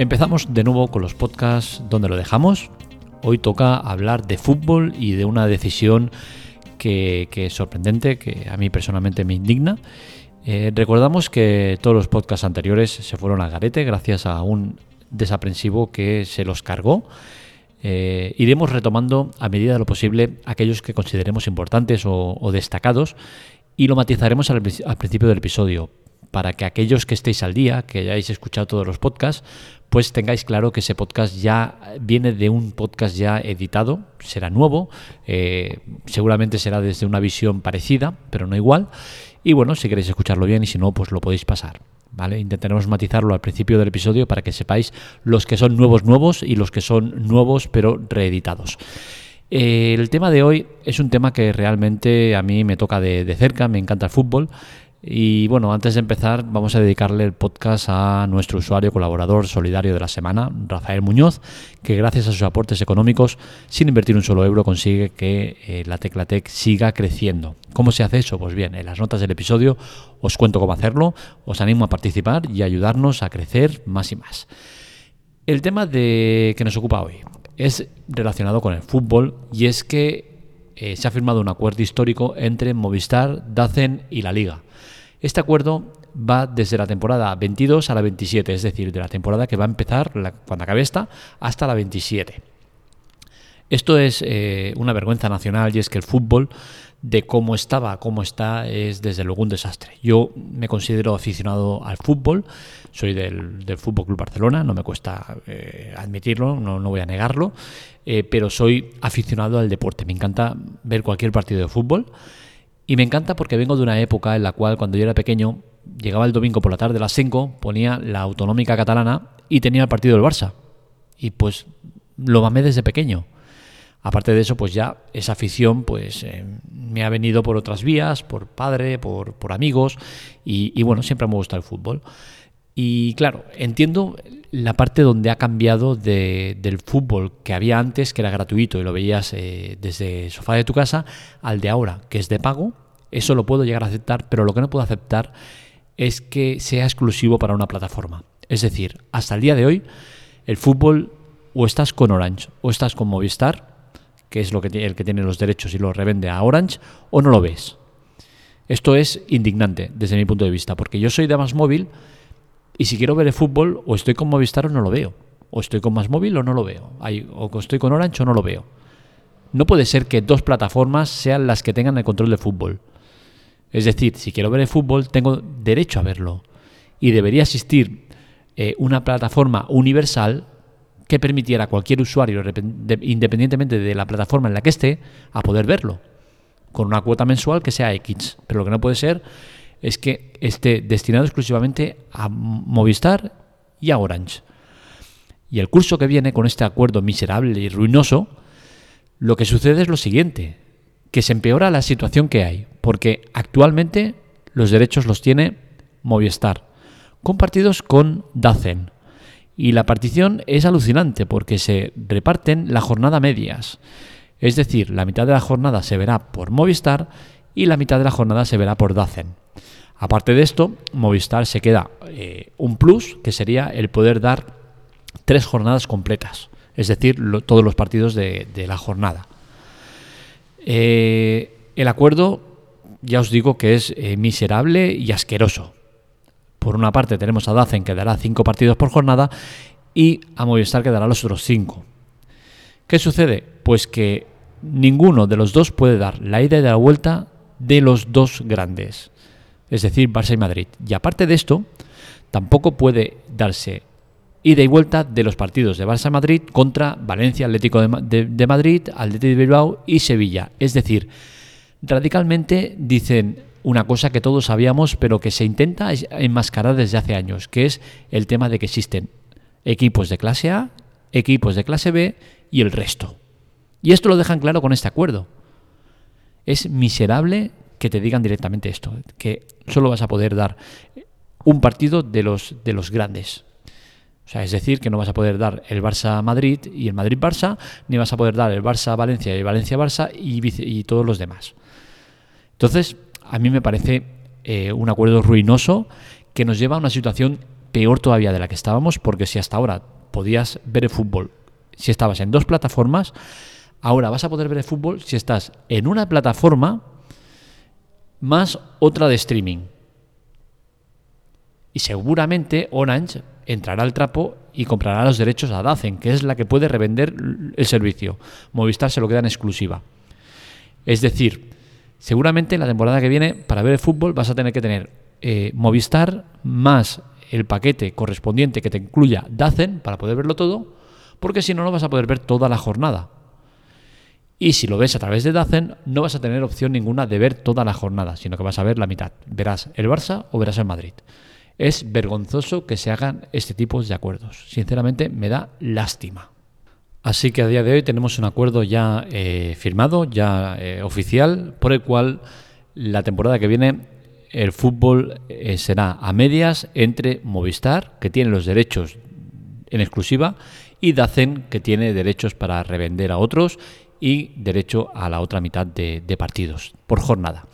Empezamos de nuevo con los podcasts donde lo dejamos. Hoy toca hablar de fútbol y de una decisión que, es sorprendente, que a mí personalmente me indigna. Eh, recordamos que todos los podcasts anteriores se fueron a garete gracias a un desaprensivo que se los cargó. Eh, iremos retomando a medida de lo posible aquellos que consideremos importantes o, destacados y lo matizaremos al, principio del episodio para que aquellos que estéis al día, que hayáis escuchado todos los podcasts, pues tengáis claro que ese podcast ya viene de un podcast ya editado, será nuevo, eh, seguramente será desde una visión parecida, pero no igual. Y bueno, si queréis escucharlo bien y si no, pues lo podéis pasar. ¿Vale? Intentaremos matizarlo al principio del episodio para que sepáis los que son nuevos nuevos y los que son nuevos pero reeditados. Eh, el tema de hoy es un tema que realmente a mí me toca de cerca, me encanta el fútbol. Y bueno, antes de empezar, vamos a dedicarle el podcast a nuestro usuario colaborador solidario de la semana, Rafael Muñoz, que gracias a sus aportes económicos, sin invertir un solo euro, consigue que eh, la Teclatec siga creciendo. ¿Cómo se hace eso? Pues bien, en las notas del episodio os cuento cómo hacerlo, os animo a participar y ayudarnos a crecer más y más. El tema de que nos ocupa hoy es relacionado con el fútbol y es que eh, se ha firmado un acuerdo histórico entre Movistar, Dacen y la Liga este acuerdo va desde la temporada 22 a la 27, es decir, de la temporada que va a empezar cuando acabe esta hasta la 27. Esto es eh, una vergüenza nacional y es que el fútbol, de cómo estaba cómo está, es desde luego un desastre. Yo me considero aficionado al fútbol, soy del, del Fútbol Club Barcelona, no me cuesta eh, admitirlo, no, voy a negarlo, eh, pero soy aficionado al deporte. Me encanta ver cualquier partido de fútbol. Y me encanta porque vengo de una época en la cual cuando yo era pequeño llegaba el domingo por la tarde a las 5, ponía la autonómica catalana y tenía el partido del Barça. Y pues lo mamé desde pequeño. Aparte de eso, pues ya esa afición pues eh, me ha venido por otras vías, por padre, por, amigos y, bueno, siempre me gusta el fútbol. Y claro, entiendo la parte donde ha cambiado del fútbol que había antes, que era gratuito y lo veías eh, desde el sofá de tu casa, al de ahora, que es de pago. Eso lo puedo llegar a aceptar, pero lo que no puedo aceptar es que sea exclusivo para una plataforma. Es decir, hasta el día de hoy, el fútbol o estás con Orange o estás con Movistar, que es lo que, el que tiene los derechos y lo revende a Orange, o no lo ves. Esto es indignante desde mi punto de vista, porque yo soy de más móvil y si quiero ver el fútbol, o estoy con Movistar o no lo veo. O estoy con Más Móvil o no lo veo. o estoy con Orange o no lo veo. No puede ser que dos plataformas sean las que tengan el control del fútbol. Es decir, si quiero ver el fútbol, tengo derecho a verlo. Y debería existir eh, una plataforma universal que permitiera a cualquier usuario, independientemente de la plataforma en la que esté, a poder verlo. Con una cuota mensual que sea X. Pero lo que no puede ser es que esté destinado exclusivamente a Movistar y a Orange. Y el curso que viene con este acuerdo miserable y ruinoso, lo que sucede es lo siguiente, que se empeora la situación que hay, porque actualmente los derechos los tiene Movistar, compartidos con Dacen. Y la partición es alucinante porque se reparten la jornada medias. Es decir, la mitad de la jornada se verá por Movistar y la mitad de la jornada se verá por Dacen. Aparte de esto, Movistar se queda eh, un plus, que sería el poder dar tres jornadas completas, es decir, todos los partidos de, la jornada. Eh, el acuerdo, ya os digo que es eh, miserable y asqueroso. Por una parte tenemos a Dacen que dará cinco partidos por jornada y a Movistar que dará los otros cinco. ¿Qué sucede? Pues que ninguno de los dos puede dar la ida y la vuelta de los dos grandes es decir, Barça y Madrid. Y aparte de esto, tampoco puede darse ida y vuelta de los partidos de Barça Madrid contra Valencia, Atlético de, Madrid, Atlético de Bilbao y Sevilla. Es decir, radicalmente dicen una cosa que todos sabíamos, pero que se intenta enmascarar desde hace años, que es el tema de que existen equipos de clase A, equipos de clase B y el resto. Y esto lo dejan claro con este acuerdo. Es miserable que te digan directamente esto, que solo vas a poder dar un partido de los, de los grandes. O sea, es decir, que no vas a poder dar el Barça-Madrid y el Madrid-Barça, ni vas a poder dar el Barça-Valencia y Valencia-Barça y, todos los demás. Entonces, a mí me parece eh, un acuerdo ruinoso que nos lleva a una situación peor todavía de la que estábamos, porque si hasta ahora podías ver el fútbol si estabas en dos plataformas, ahora vas a poder ver el fútbol si estás en una plataforma más otra de streaming. Y seguramente Orange entrará al trapo y comprará los derechos a Dacen, que es la que puede revender el servicio. Movistar se lo queda en exclusiva. Es decir, seguramente la temporada que viene, para ver el fútbol, vas a tener que tener eh, Movistar más el paquete correspondiente que te incluya Dacen para poder verlo todo, porque si no, no vas a poder ver toda la jornada. Y si lo ves a través de Dacen, no vas a tener opción ninguna de ver toda la jornada, sino que vas a ver la mitad. Verás el Barça o verás el Madrid. Es vergonzoso que se hagan este tipo de acuerdos. Sinceramente, me da lástima. Así que a día de hoy tenemos un acuerdo ya eh, firmado, ya eh, oficial, por el cual la temporada que viene el fútbol eh, será a medias entre Movistar, que tiene los derechos en exclusiva, y Dacen, que tiene derechos para revender a otros y derecho a la otra mitad de, partidos por jornada.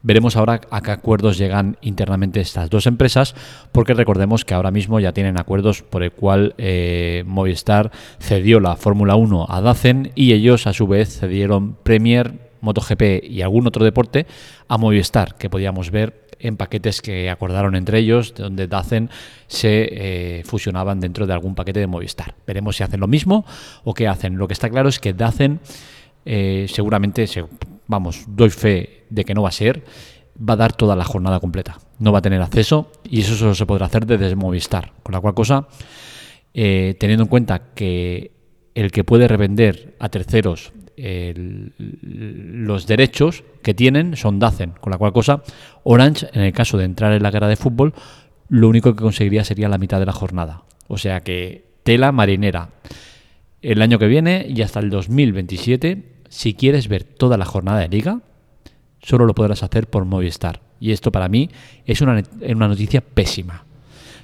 Veremos ahora a qué acuerdos llegan internamente estas dos empresas, porque recordemos que ahora mismo ya tienen acuerdos por el cual eh, Movistar cedió la Fórmula 1 a Dacen y ellos a su vez cedieron Premier, MotoGP y algún otro deporte a Movistar, que podíamos ver en paquetes que acordaron entre ellos, donde Dacen se eh, fusionaban dentro de algún paquete de Movistar. Veremos si hacen lo mismo o qué hacen. Lo que está claro es que Dacen eh, seguramente, vamos, doy fe de que no va a ser, va a dar toda la jornada completa. No va a tener acceso y eso solo se podrá hacer desde Movistar. Con la cual cosa, eh, teniendo en cuenta que el que puede revender a terceros los derechos que tienen son Dacen, con la cual cosa Orange, en el caso de entrar en la guerra de fútbol, lo único que conseguiría sería la mitad de la jornada. O sea que tela marinera. El año que viene y hasta el 2027, si quieres ver toda la jornada de liga, solo lo podrás hacer por Movistar. Y esto para mí es una, una noticia pésima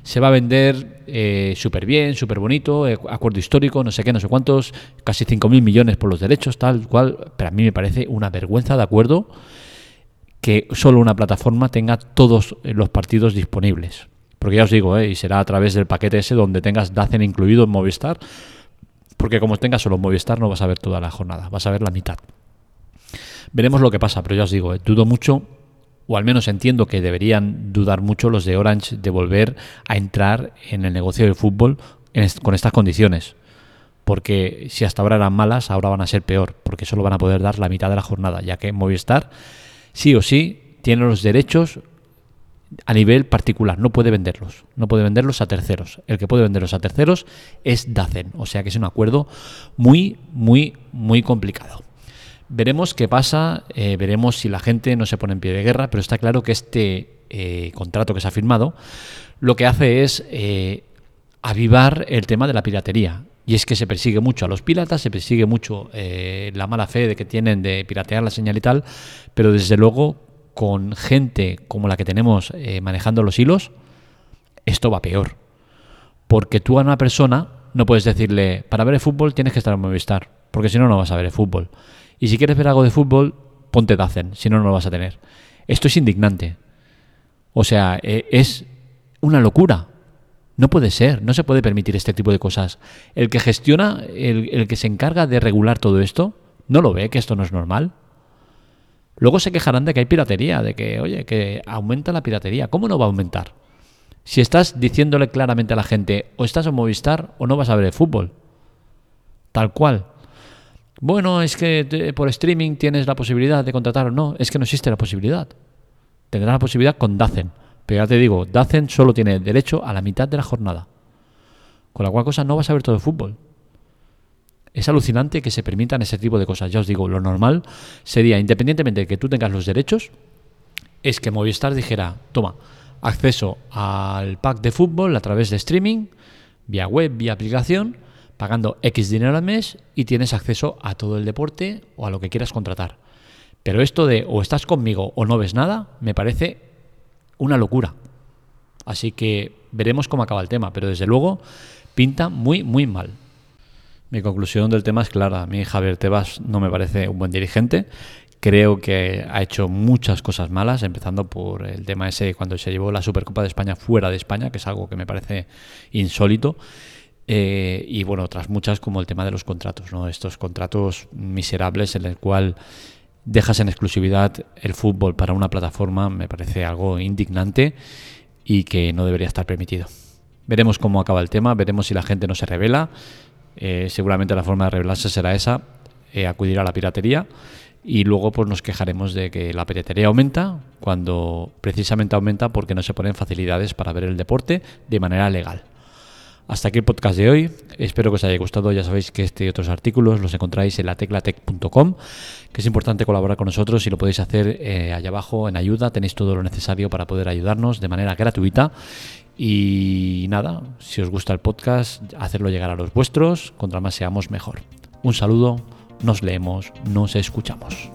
se va a vender eh, súper bien, súper bonito, eh, acuerdo histórico, no sé qué, no sé cuántos, casi 5.000 millones por los derechos, tal cual, pero a mí me parece una vergüenza de acuerdo que solo una plataforma tenga todos los partidos disponibles. Porque ya os digo, eh, y será a través del paquete ese donde tengas Dacen incluido en Movistar, porque como tengas solo Movistar no vas a ver toda la jornada, vas a ver la mitad. Veremos lo que pasa, pero ya os digo, dudo mucho o al menos entiendo que deberían dudar mucho los de Orange de volver a entrar en el negocio del fútbol con estas condiciones. Porque si hasta ahora eran malas, ahora van a ser peor, porque solo van a poder dar la mitad de la jornada, ya que Movistar sí o sí tiene los derechos a nivel particular, no puede venderlos, no puede venderlos a terceros. El que puede venderlos a terceros es Dacen, o sea que es un acuerdo muy, muy, muy complicado. Veremos qué pasa, eh, veremos si la gente no se pone en pie de guerra, pero está claro que este eh, contrato que se ha firmado lo que hace es eh, avivar el tema de la piratería. Y es que se persigue mucho a los piratas, se persigue mucho la mala fe de que tienen de piratear la señal y tal, pero desde luego con gente como la que tenemos manejando los hilos, esto va peor. Porque tú a una persona no puedes decirle, para ver el fútbol tienes que estar en Movistar, porque si no, no vas a ver el fútbol. Y si quieres ver algo de fútbol, ponte Dacen, si no, no lo vas a tener. Esto es indignante. O sea, e, es una locura. No puede ser, no se puede permitir este tipo de cosas. El que gestiona, el, el, que se encarga de regular todo esto, no lo ve que esto no es normal. Luego se quejarán de que hay piratería, de que, oye, que aumenta la piratería. ¿Cómo no va a aumentar? Si estás diciéndole claramente a la gente, o estás en Movistar o no vas a ver el fútbol. Tal cual. Bueno, es que por streaming tienes la posibilidad de contratar o no. Es que no existe la posibilidad. Tendrás la posibilidad con Dacen. Pero ya te digo, Dacen solo tiene derecho a la mitad de la jornada. Con la cual cosa no vas a ver todo el fútbol. Es alucinante que se permitan ese tipo de cosas. Ya os digo, lo normal sería, independientemente de que tú tengas los derechos, es que Movistar dijera, toma, acceso al pack de fútbol a través de streaming, vía web, vía aplicación, pagando X dinero al mes y tienes acceso a todo el deporte o a lo que quieras contratar. Pero esto de o estás conmigo o no ves nada, me parece una locura. Así que veremos cómo acaba el tema, pero desde luego pinta muy, muy mal. Mi conclusión del tema es clara. A mí Javier Tebas no me parece un buen dirigente. Creo que ha hecho muchas cosas malas, empezando por el tema ese cuando se llevó la Supercopa de España fuera de España, que es algo que me parece insólito. Eh, y bueno, otras muchas como el tema de los contratos, ¿no? Estos contratos miserables en el cual dejas en exclusividad el fútbol para una plataforma me parece algo indignante y que no debería estar permitido. Veremos cómo acaba el tema, veremos si la gente no se revela. Eh, seguramente la forma de revelarse será esa, eh, acudir a la piratería y luego pues nos quejaremos de que la piratería aumenta cuando precisamente aumenta porque no se ponen facilidades para ver el deporte de manera legal. Hasta aquí el podcast de hoy. Espero que os haya gustado. Ya sabéis que este y otros artículos los encontráis en la teclatec.com, que es importante colaborar con nosotros y lo podéis hacer eh, allá abajo en ayuda. Tenéis todo lo necesario para poder ayudarnos de manera gratuita. Y nada, si os gusta el podcast, hacerlo llegar a los vuestros. Contra más seamos, mejor. Un saludo, nos leemos, nos escuchamos.